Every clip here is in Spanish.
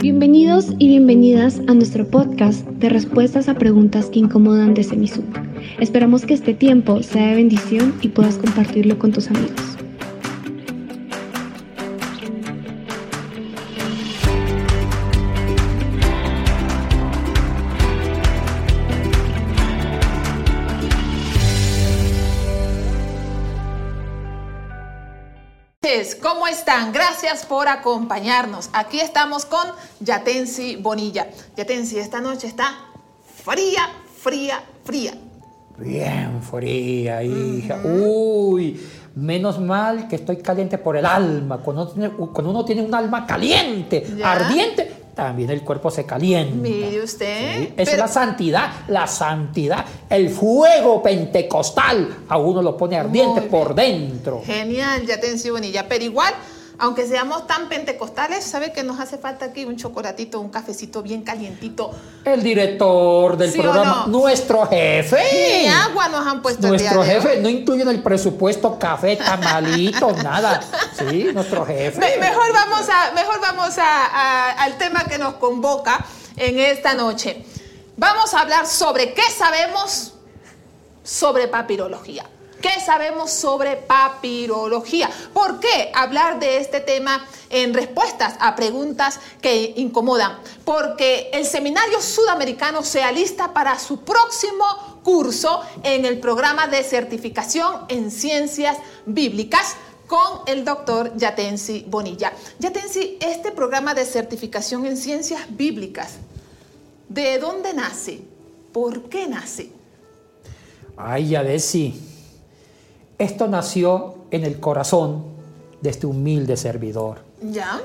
Bienvenidos y bienvenidas a nuestro podcast de respuestas a preguntas que incomodan de Semisub. Esperamos que este tiempo sea de bendición y puedas compartirlo con tus amigos. ¿Cómo están? Gracias por acompañarnos. Aquí estamos con Yatensi Bonilla. Yatensi, esta noche está fría, fría, fría. Bien fría, hija. Uy, menos mal que estoy caliente por el alma. Cuando, uno tiene un alma caliente, ardiente, también el cuerpo se calienta. Mire usted. Esa es la santidad, la santidad. El fuego pentecostal a uno lo pone ardiente por dentro. Genial, ya te Bonilla. Pero igual aunque seamos tan pentecostales, ¿sabe que nos hace falta aquí un chocolatito, un cafecito bien calientito? El director del programa, nuestro jefe. Ni agua nos han puesto Nuestro jefe, no incluye en el presupuesto café, tamalitos, nada. Sí, nuestro jefe. mejor vamos, a, mejor vamos al tema que nos convoca en esta noche. Vamos a hablar sobre qué sabemos sobre papirología. ¿Qué sabemos sobre papirología? ¿Por qué hablar de este tema en respuestas a preguntas que incomodan? Porque el Seminario Sudamericano se alista para su próximo curso en el programa de certificación en ciencias bíblicas con el doctor Yatensi Bonilla. Yatensi, este programa de certificación en ciencias bíblicas, ¿de dónde nace? ¿Por qué nace? Ay, Yatensi. Esto nació en el corazón de este humilde servidor. ¿Ya?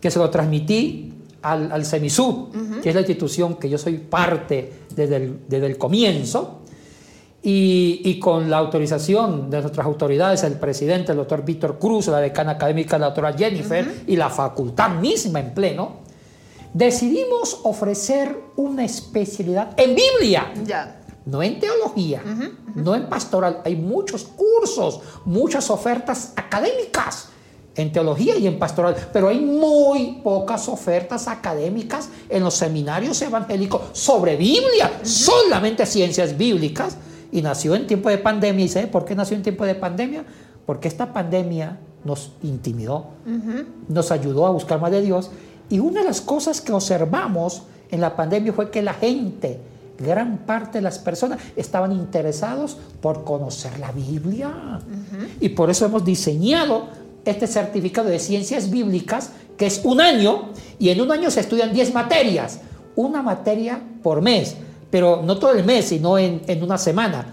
Que se lo transmití al, al CEMISU, que es la institución que yo soy parte desde el, desde el comienzo. Y, y, con la autorización de nuestras autoridades, el presidente, el doctor Víctor Cruz, la decana académica, la doctora Jennifer, y la facultad misma en pleno, decidimos ofrecer una especialidad en Biblia. Ya no en teología, no en pastoral. Hay muchos cursos, muchas ofertas académicas en teología y en pastoral, pero hay muy pocas ofertas académicas en los seminarios evangélicos sobre Biblia, solamente ciencias bíblicas. Y nació en tiempo de pandemia. ¿Y sabe por qué nació en tiempo de pandemia? Porque esta pandemia nos intimidó, nos ayudó a buscar más de Dios. Y una de las cosas que observamos en la pandemia fue que la gente, gran parte de las personas estaban interesados por conocer la Biblia. Y por eso hemos diseñado este certificado de ciencias bíblicas, que es un año, y en un año se estudian 10 materias, una materia por mes, pero no todo el mes, sino en, en una semana.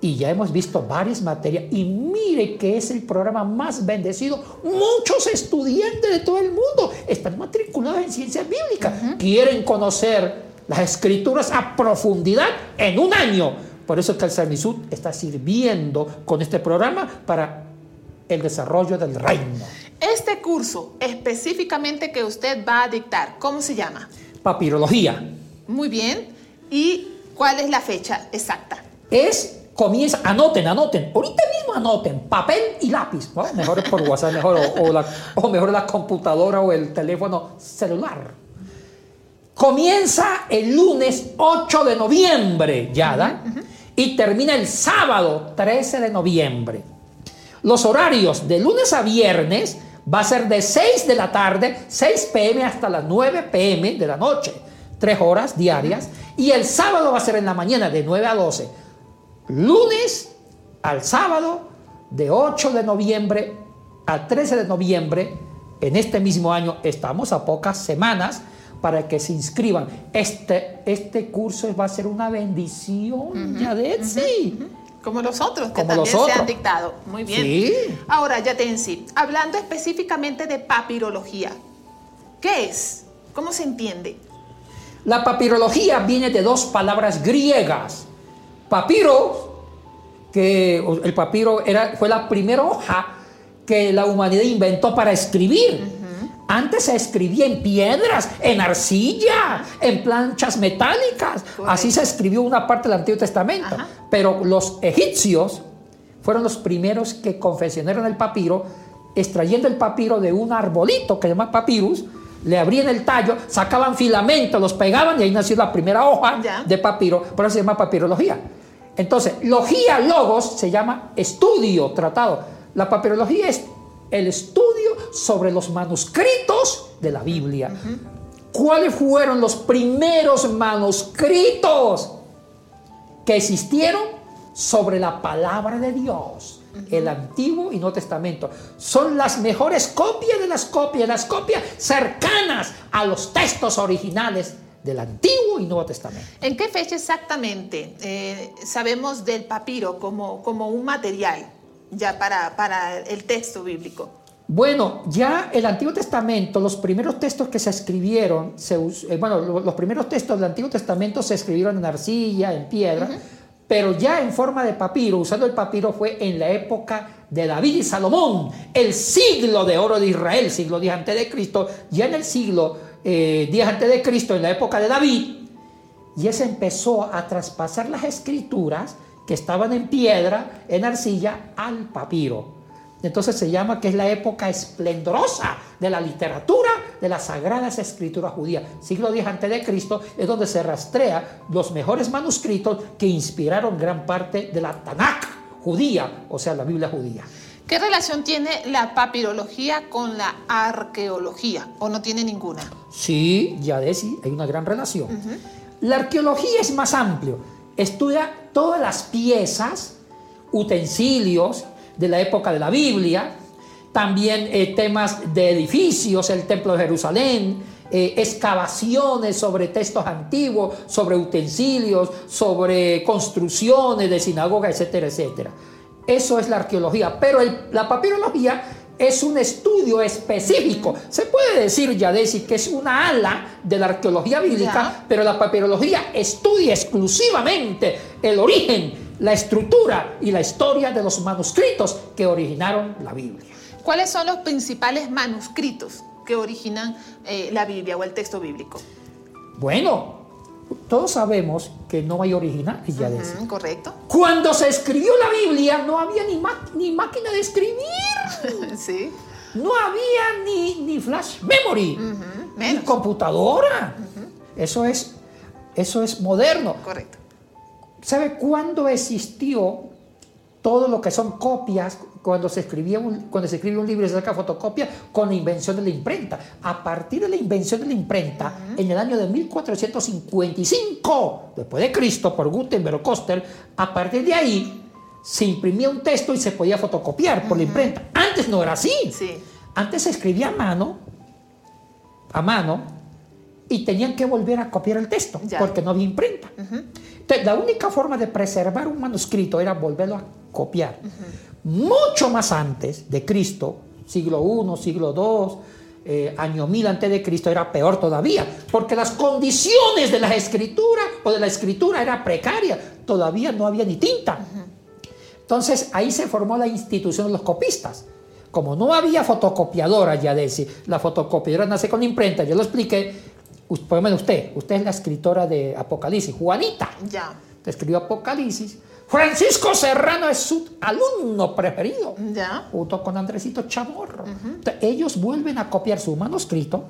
Y ya hemos visto varias materias, y mire que es el programa más bendecido. Muchos estudiantes de todo el mundo están matriculados en ciencias bíblicas, quieren conocer las escrituras a profundidad en un año. Por eso que el Cernisud está sirviendo con este programa para el desarrollo del reino. Este curso específicamente que usted va a dictar, ¿cómo se llama? Papirología. Muy bien. ¿Y cuál es la fecha exacta? Es comienza, anoten, anoten, ahorita mismo anoten, papel y lápiz, mejor por WhatsApp, mejor, o, o mejor la computadora o el teléfono celular. Comienza el lunes 8 de noviembre, ya, Y termina el sábado 13 de noviembre. Los horarios de lunes a viernes va a ser de 6 de la tarde, 6 pm hasta las 9 pm de la noche. Tres horas diarias. Y el sábado va a ser en la mañana de 9 a 12. Lunes al sábado de 8 de noviembre al 13 de noviembre. En este mismo año estamos a pocas semanas para que se inscriban. Este, este curso va a ser una bendición, ya de sí. Como los otros que también se han dictado. Muy bien. Sí. Ahora, ya sí. hablando específicamente de papirología, ¿qué es? ¿Cómo se entiende? La papirología viene de dos palabras griegas. Papiro, que el papiro era, fue la primera hoja que la humanidad inventó para escribir. Antes se escribía en piedras, en arcilla, en planchas metálicas. Así se escribió una parte del Antiguo Testamento. Pero los egipcios fueron los primeros que confeccionaron el papiro, extrayendo el papiro de un arbolito que se llama papyrus, le abrían el tallo, sacaban filamentos, los pegaban y ahí nació la primera hoja Ya. de papiro, por eso se llama papirología. Entonces, logía, logos, se llama estudio, tratado. La papirología es el estudio sobre los manuscritos de la Biblia. ¿Cuáles fueron los primeros manuscritos que existieron sobre la palabra de Dios? El Antiguo y Nuevo Testamento. Son las mejores copias de las copias, las copias cercanas a los textos originales del Antiguo y Nuevo Testamento. ¿En qué fecha exactamente eh, sabemos del papiro como, como un material ya para, para el texto bíblico? Bueno, ya el Antiguo Testamento, los primeros textos que se escribieron, se eh, bueno, lo- los primeros textos del Antiguo Testamento se escribieron en arcilla, en piedra, pero ya en forma de papiro, usando el papiro fue en la época de David y Salomón, el siglo de oro de Israel, siglo 10 antes de Cristo, ya en el siglo eh, 10 antes de Cristo, en la época de David, y se empezó a traspasar las escrituras que estaban en piedra, en arcilla, al papiro. Entonces se llama que es la época esplendorosa de la literatura de las sagradas escrituras judías. Siglo X antes de Cristo es donde se rastrea los mejores manuscritos que inspiraron gran parte de la Tanakh judía, o sea, la Biblia judía. ¿Qué relación tiene la papirología con la arqueología o no tiene ninguna? Sí, ya de sí, hay una gran relación. La arqueología es más amplio. Estudia todas las piezas, utensilios de la época de la Biblia, también eh, temas de edificios, el Templo de Jerusalén, eh, excavaciones sobre textos antiguos, sobre utensilios, sobre construcciones de sinagogas, etcétera, etcétera. Eso es la arqueología, pero el- la papirología es un estudio específico. Se puede decir, ya decir que es una ala de la arqueología bíblica, Ya. pero la papirología estudia exclusivamente el origen, la estructura y la historia de los manuscritos que originaron la Biblia. ¿Cuáles son los principales manuscritos que originan eh, la Biblia o el texto bíblico? Bueno, todos sabemos que no hay originales, ya ¿Correcto? Cuando se escribió la Biblia no había ni, ni máquina de escribir, sí. no había ni, ni flash memory, ni computadora. Eso es, eso es moderno. Correcto. ¿Sabe cuándo existió todo lo que son copias? Cuando se, escribía un, cuando se escribe un libro y se saca fotocopia con la invención de la imprenta. A partir de la invención de la imprenta, en el año de 1455, después de Cristo, por Gutenberg o Coster, a partir de ahí se imprimía un texto y se podía fotocopiar por la imprenta. Antes no era así. Sí. Antes se escribía a mano, a mano, y tenían que volver a copiar el texto, Ya. porque no había imprenta. Entonces, la única forma de preservar un manuscrito era volverlo a copiar. Mucho más antes de Cristo, siglo I, siglo II, eh, año 1000 antes de Cristo, era peor todavía, porque las condiciones de la escritura o de la escritura era precaria, todavía no había ni tinta. Entonces ahí se formó la institución de los copistas. Como no había fotocopiadora, ya decir, la fotocopiadora nace con imprenta, yo lo expliqué. Por lo menos usted, usted es la escritora de Apocalipsis, Juanita, Ya. escribió Apocalipsis. Francisco Serrano es su alumno preferido, Ya. junto con Andresito Chamorro. Entonces, ellos vuelven a copiar su manuscrito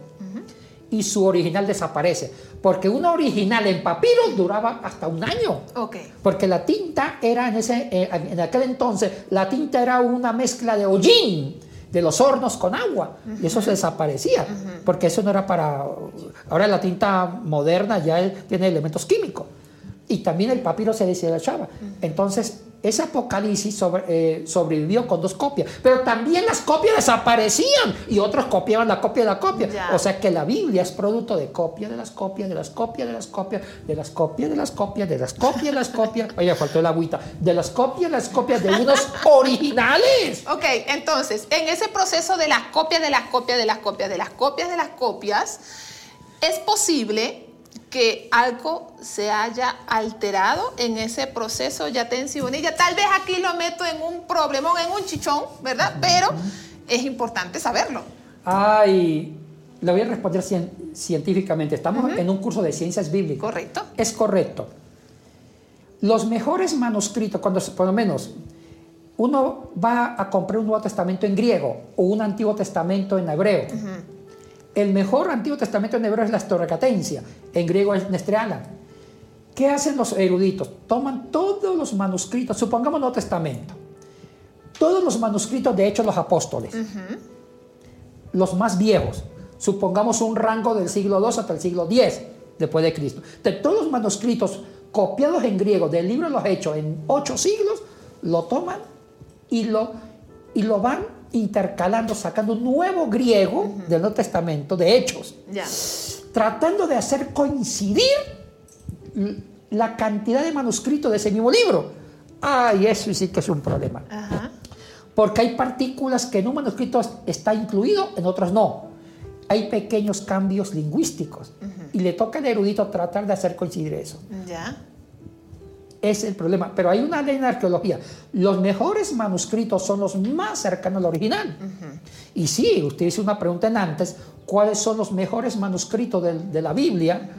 y su original desaparece, porque una original en papiro duraba hasta un año. Ok. Porque la tinta era en, ese, eh, en aquel entonces, la tinta era una mezcla de hollín, de los hornos con agua, y eso se desaparecía, porque eso no era para... Ahora la tinta moderna ya tiene elementos químicos, y también el papiro se deshilachaba. Entonces, ese apocalipsis sobre- eh, sobrevivió con dos copias, pero también las copias desaparecían, y otros copiaban la copia de la copia. Ya. O sea que la Biblia es producto de copia de las copias, de las copias, de las copias, de las copias, de las copias, de las copias, de las copias. Oye, faltó el agüita. De las copias, las copias de unos originales. Ok, entonces, en ese proceso de las copias, de las copias, de las copias, de las copias, de las copias, es posible que algo se haya alterado en ese proceso, ya y Bonilla. Tal vez aquí lo meto en un problemón, en un chichón, ¿verdad? Pero es importante saberlo. Ay, le voy a responder cien- científicamente. Estamos en un curso de ciencias bíblicas. ¿Correcto? Es correcto. Los mejores manuscritos, cuando por lo menos uno va a comprar un Nuevo Testamento en griego o un Antiguo Testamento en hebreo, El mejor Antiguo Testamento en hebreo es la Storacatencia, en griego es Nestreala. ¿Qué hacen los eruditos? Toman todos los manuscritos, supongamos Nuevo Testamento, todos los manuscritos de Hechos los Apóstoles, los más viejos, supongamos un rango del siglo II hasta el siglo X después de Cristo. De todos los manuscritos copiados en griego del libro de los Hechos en ocho siglos, lo toman y lo, y lo van intercalando, sacando un nuevo griego del Nuevo Testamento, de Hechos, tratando de hacer coincidir la cantidad de manuscritos de ese mismo libro. Ay, eso sí que es un problema. Ajá. Porque hay partículas que en un manuscrito está incluido, en otros no. Hay pequeños cambios lingüísticos y le toca al erudito tratar de hacer coincidir eso. Ya. Es el problema. Pero hay una ley en arqueología. Los mejores manuscritos son los más cercanos al original. Y sí, usted hizo una pregunta en antes, ¿cuáles son los mejores manuscritos de, de la Biblia?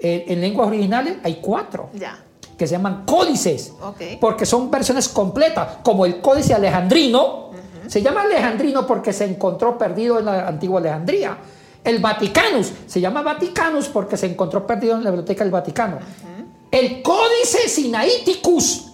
Eh, en lenguas originales hay cuatro Ya. que se llaman códices, Ok. porque son versiones completas, como el códice alejandrino. Se llama alejandrino porque se encontró perdido en la antigua Alejandría. El Vaticanus se llama Vaticanus porque se encontró perdido en la biblioteca del Vaticano. El códice Sinaiticus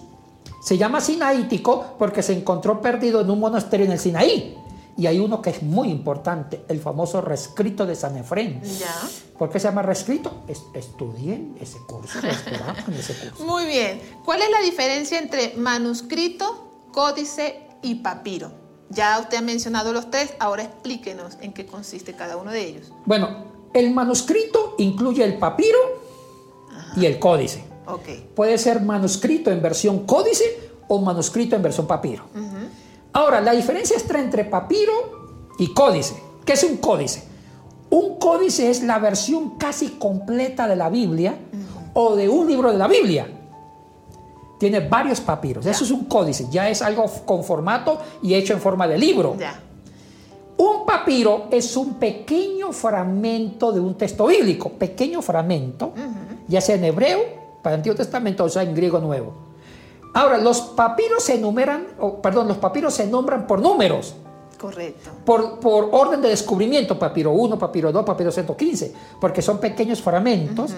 se llama Sinaítico porque se encontró perdido en un monasterio en el Sinaí. Y hay uno que es muy importante, el famoso rescrito de San Efrén. Ya. ¿Por qué se llama rescrito? Es, estudié ese curso, ese curso. Muy bien. ¿Cuál es la diferencia entre manuscrito, códice y papiro? Ya usted ha mencionado los tres, ahora explíquenos en qué consiste cada uno de ellos. Bueno, el manuscrito incluye el papiro y el códice. Puede ser manuscrito en versión códice o manuscrito en versión papiro. Ahora, la diferencia está entre papiro y códice. ¿Qué es un códice? Un códice es la versión casi completa de la Biblia o de un libro de la Biblia. Tiene varios papiros. Eso es un códice. Ya es algo con formato y hecho en forma de libro. Ya. Un papiro es un pequeño fragmento de un texto bíblico, pequeño fragmento, ya sea en hebreo, para el Antiguo Testamento, o sea en griego nuevo. Ahora, los papiros se enumeran, o, perdón, los papiros se nombran por números, Correcto. por, por orden de descubrimiento, papiro 1, papiro 2, papiro 115, porque son pequeños fragmentos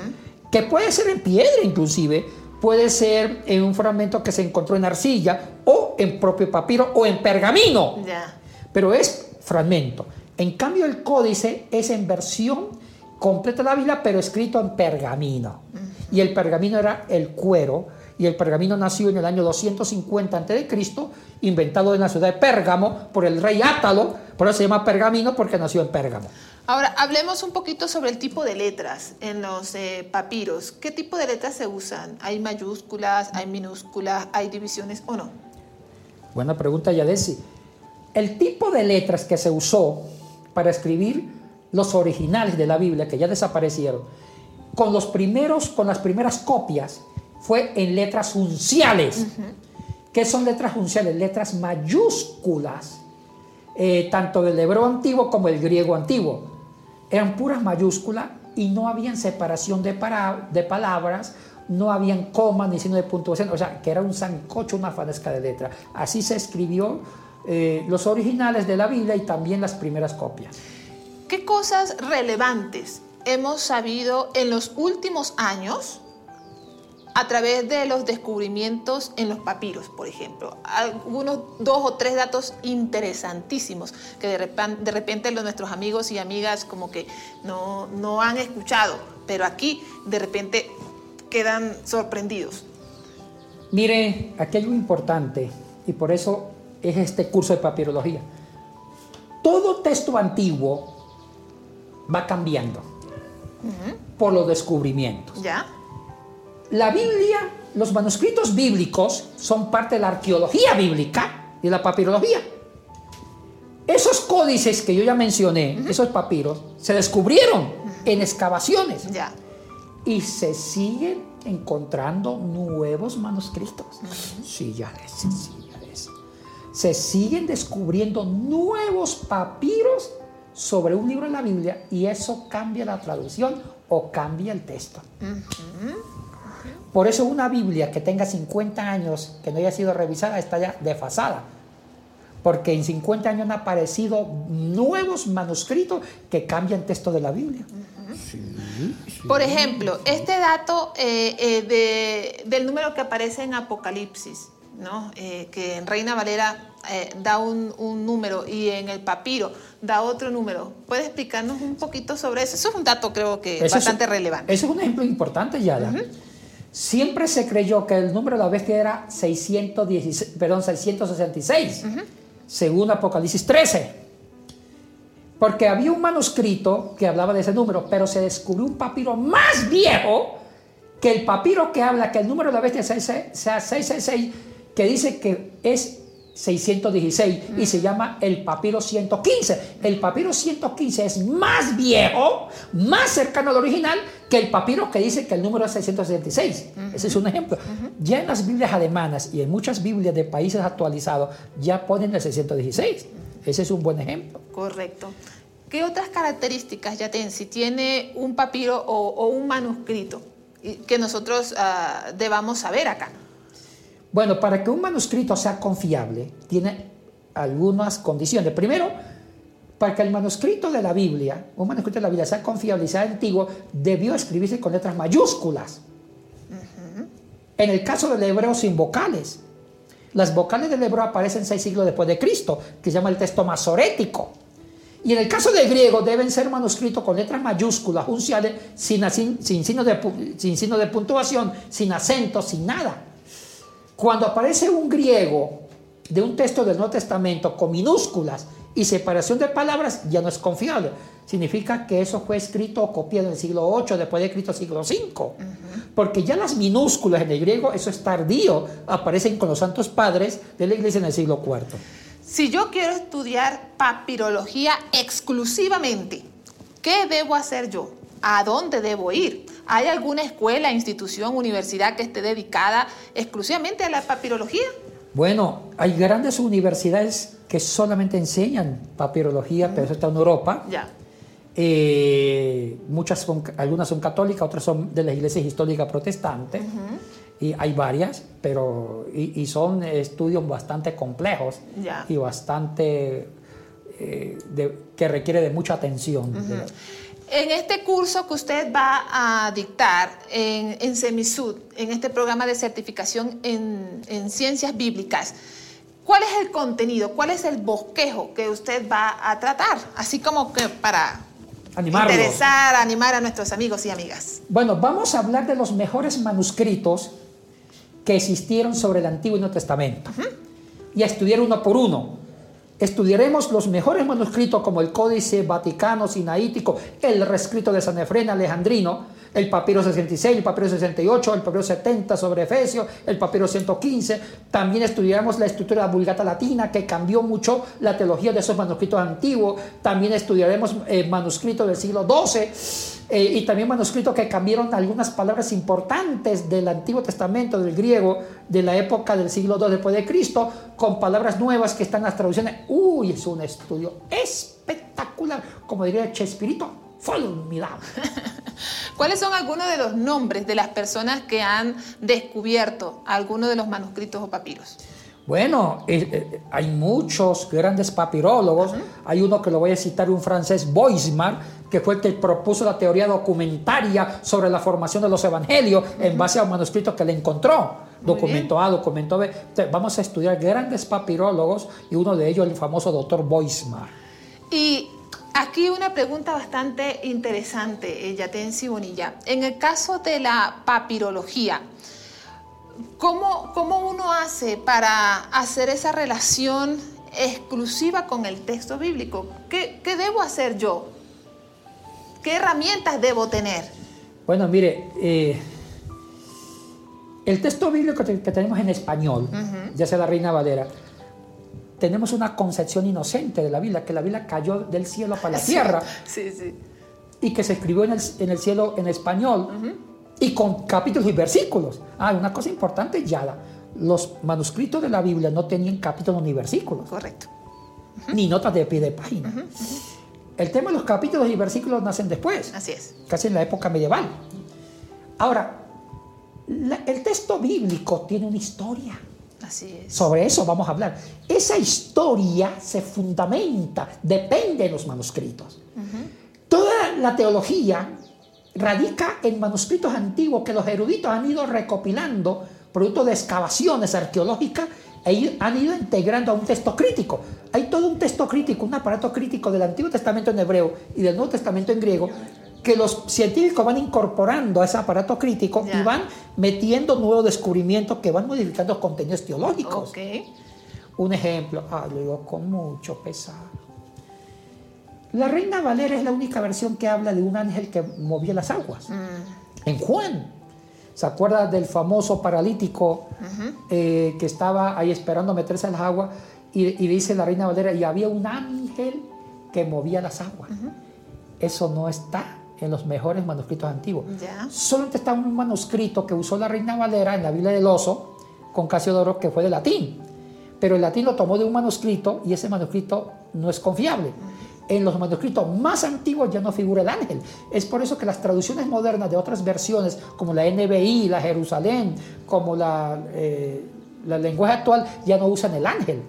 que puede ser en piedra inclusive, puede ser en un fragmento que se encontró en arcilla o en propio papiro o en pergamino Ya. pero es fragmento. En cambio, el códice es en versión completa la Biblia, pero escrito en pergamino. Y el pergamino era el cuero, y el pergamino nació en el año 250 a.C., inventado en la ciudad de Pérgamo por el rey Átalo, por eso se llama pergamino porque nació en Pérgamo. Ahora, hablemos un poquito sobre el tipo de letras en los eh, papiros. ¿Qué tipo de letras se usan? ¿Hay mayúsculas, hay minúsculas, hay divisiones o no? Buena pregunta, Yadesi. El tipo de letras que se usó para escribir los originales de la Biblia, que ya desaparecieron, con, los primeros, con las primeras copias, fue en letras unciales. ¿Qué son letras unciales? Letras mayúsculas, eh, tanto del hebreo antiguo como del griego antiguo. Eran puras mayúsculas y no habían separación de, para- de palabras, no habían comas ni signo de puntuación, o sea, que era un sancocho, una fanesca de letra. Así se escribió eh, los originales de la Biblia y también las primeras copias. ¿Qué cosas relevantes hemos sabido en los últimos años a través de los descubrimientos en los papiros, por ejemplo? Algunos dos o tres datos interesantísimos que de repente, los, nuestros amigos y amigas como que no, no han escuchado, pero aquí de repente quedan sorprendidos. Mire, aquí hay algo importante y por eso es este curso de papirología. Todo texto antiguo va cambiando por los descubrimientos. ¿Ya? La Biblia, los manuscritos bíblicos son parte de la arqueología bíblica y de la papirología. Esos códices que yo ya mencioné, esos papiros, se descubrieron en excavaciones Ya. y se siguen encontrando nuevos manuscritos. Sí, ya ves, sí, ya ves. Se siguen descubriendo nuevos papiros sobre un libro de la Biblia y eso cambia la traducción o cambia el texto. Por eso una Biblia que tenga 50 años, que no haya sido revisada, está ya desfasada. porque en 50 años han aparecido nuevos manuscritos que cambian texto de la Biblia. Por ejemplo, este dato eh, eh, de- del número que aparece en Apocalipsis, ¿no? Eh, que en Reina Valera eh, da un, un número y en el papiro da otro número. ¿Puede explicarnos un poquito sobre eso? Eso es un dato creo que Ese es- bastante relevante. Ese es un ejemplo importante, Yada. Siempre se creyó que el número de la bestia era 616, perdón, 666, según Apocalipsis 13. Porque había un manuscrito que hablaba de ese número, pero se descubrió un papiro más viejo que el papiro que habla que el número de la bestia sea 666, que dice que es 616 y se llama el papiro 115. El papiro 115 es más viejo, más cercano al original que el papiro que dice que el número es 666. Ese es un ejemplo. Ya en las Biblias alemanas y en muchas Biblias de países actualizados ya ponen el 616. Ese es un buen ejemplo. Correcto. ¿Qué otras características ya tiene? Si tiene un papiro o, un manuscrito que nosotros ah, debamos saber acá. Bueno, para que un manuscrito sea confiable, tiene algunas condiciones. Primero, para que el manuscrito de la Biblia, un manuscrito de la Biblia sea confiable y sea antiguo, debió escribirse con letras mayúsculas. En el caso del hebreo, sin vocales. Las vocales del hebreo aparecen seis siglos después de Cristo, que se llama el texto masorético. Y en el caso del griego deben ser manuscritos con letras mayúsculas, unciales, sin, sin, sin, signo de, sin signo de puntuación, sin acentos, sin nada. Cuando aparece un griego de un texto del Nuevo Testamento con minúsculas y separación de palabras, ya no es confiable. Significa que eso fue escrito o copiado en el siglo VIII, después de Cristo siglo V. Porque ya las minúsculas en el griego, eso es tardío, aparecen con los santos padres de la iglesia en el siglo IV. Si yo quiero estudiar papirología exclusivamente, ¿qué debo hacer yo? ¿A dónde debo ir? ¿Hay alguna escuela, institución, universidad que esté dedicada exclusivamente a la papirología? Bueno, hay grandes universidades que solamente enseñan papirología, pero eso está en Europa. Ya. Eh, muchas son, algunas son católicas, otras son de las iglesias históricas protestantes. Y hay varias, pero y, y son estudios bastante complejos Ya. y bastante eh, de- que requiere de mucha atención. En este curso que usted va a dictar en, en Semisud, en este programa de certificación en, en ciencias bíblicas, ¿cuál es el contenido? ¿Cuál es el bosquejo que usted va a tratar? Así como que para Animarlos. interesar, animar a nuestros amigos y amigas. Bueno, vamos a hablar de los mejores manuscritos que existieron sobre el Antiguo y Nuevo Testamento. Y a estudiar uno por uno. Estudiaremos los mejores manuscritos como el Códice Vaticano Sinaítico, el reescrito de San Efrén Alejandrino, el papiro 66, el papiro 68, el papiro 70 sobre Efesios, el papiro 115. También estudiaremos la estructura de la Vulgata Latina, que cambió mucho la teología de esos manuscritos antiguos. También estudiaremos eh, manuscritos del siglo XII eh, y también manuscritos que cambiaron algunas palabras importantes del Antiguo Testamento, del griego, de la época del siglo II después de Cristo, con palabras nuevas que están en las traducciones. Uy, es un estudio espectacular, como diría Chespirito, formidable. ¿Cuáles son algunos de los nombres de las personas que han descubierto algunos de los manuscritos o papiros? Bueno, eh, eh, hay muchos grandes papirólogos. Hay uno que lo voy a citar, un francés, Boismar, que fue el que propuso la teoría documentaria sobre la formación de los evangelios en base a un manuscrito que le encontró. Muy Documento A, documento B. Entonces, vamos a estudiar grandes papirólogos y uno de ellos el famoso doctor Boismar. Y aquí una pregunta bastante interesante, eh, Yatensi Bonilla. En el caso de la papirología, ¿cómo, ¿cómo uno hace para hacer esa relación exclusiva con el texto bíblico? ¿Qué, qué debo hacer yo? ¿Qué herramientas debo tener? Bueno, mire, eh, el texto bíblico que, tenemos en español, ya sea la Reina Valera, tenemos una concepción inocente de la Biblia, que la Biblia cayó del cielo para la tierra Sí, sí. y que se escribió en el, en el cielo en español y con capítulos y versículos. Ah, una cosa importante, Yada, los manuscritos de la Biblia no tenían capítulos ni versículos, Correcto. ni notas de pie de página. El tema de los capítulos y versículos nacen después Así es. casi en la época medieval. Ahora, la- el texto bíblico tiene una historia. Así es. Sobre eso vamos a hablar. Esa historia se fundamenta, depende de los manuscritos. Toda la teología radica en manuscritos antiguos que los eruditos han ido recopilando, producto de excavaciones arqueológicas, e han ido integrando a un texto crítico. Hay todo un texto crítico, un aparato crítico del Antiguo Testamento en hebreo y del Nuevo Testamento en griego, que los científicos van incorporando a ese aparato crítico y van metiendo nuevos descubrimientos que van modificando contenidos teológicos. Un ejemplo, ah, lo digo con mucho pesar. La Reina Valera es la única versión que habla de un ángel que movía las aguas. Mm. En Juan. ¿Se acuerda del famoso paralítico eh, que estaba ahí esperando meterse en las aguas? Y, dice la Reina Valera, y había un ángel que movía las aguas. Eso no está en los mejores manuscritos antiguos. Solamente está un manuscrito que usó la Reina Valera en la Biblia del Oso con Casiodoro que fue de latín. Pero el latín lo tomó de un manuscrito y ese manuscrito no es confiable en los manuscritos más antiguos ya no figura el ángel. Es por eso que las traducciones modernas de otras versiones, como la NBI, la Jerusalén, como la, eh, la lenguaje actual, ya no usan el ángel.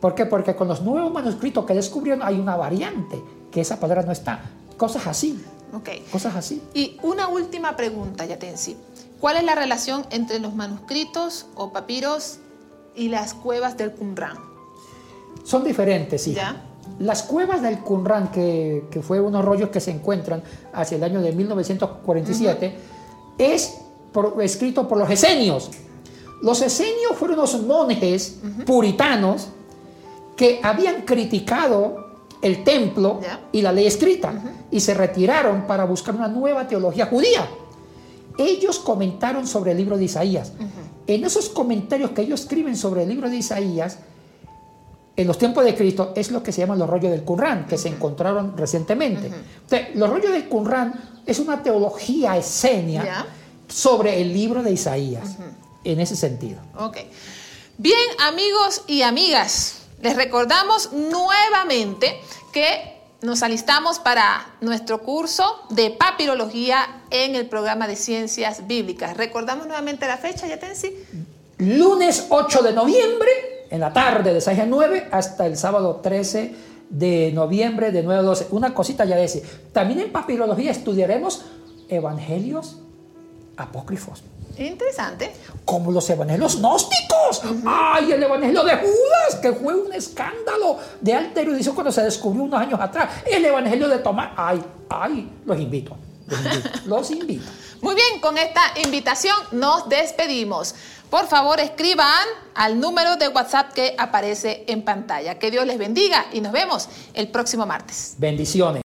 ¿Por qué? Porque con los nuevos manuscritos que descubrieron hay una variante, que esa palabra no está. Cosas así. Okay. Cosas así. Y una última pregunta, Yatensi. ¿Cuál es la relación entre los manuscritos o papiros y las cuevas del Qumran? Son diferentes, sí. ¿Ya? Las cuevas del Qumran, que, que, fue unos rollos que se encuentran hacia el año de 1947, es escrito por los esenios. Los esenios fueron unos monjes puritanos que habían criticado el templo y la ley escrita y se retiraron para buscar una nueva teología judía. Ellos comentaron sobre el libro de Isaías. En esos comentarios que ellos escriben sobre el libro de Isaías, en los tiempos de Cristo es lo que se llama los rollos del Qumran, que se encontraron recientemente. los rollos del Qumran es una teología esenia sobre el libro de Isaías, en ese sentido. Ok. Bien, amigos y amigas, les recordamos nuevamente que nos alistamos para nuestro curso de papirología en el programa de ciencias bíblicas. Recordamos nuevamente la fecha, Yatensi. Lunes 8 de noviembre en la tarde de 6 a 9 hasta el sábado 13 de noviembre de 9 a 12. Una cosita ya decir. También en papirología estudiaremos evangelios apócrifos. Interesante. Como los evangelios gnósticos. ¡Ay, el evangelio de Judas! Que fue un escándalo de alta erudición cuando se descubrió unos años atrás. El evangelio de Tomás. ¡Ay, ay! Los invito. Los invito. los invito. Muy bien, con esta invitación nos despedimos. Por favor, escriban al número de WhatsApp que aparece en pantalla. Que Dios les bendiga y nos vemos el próximo martes. Bendiciones.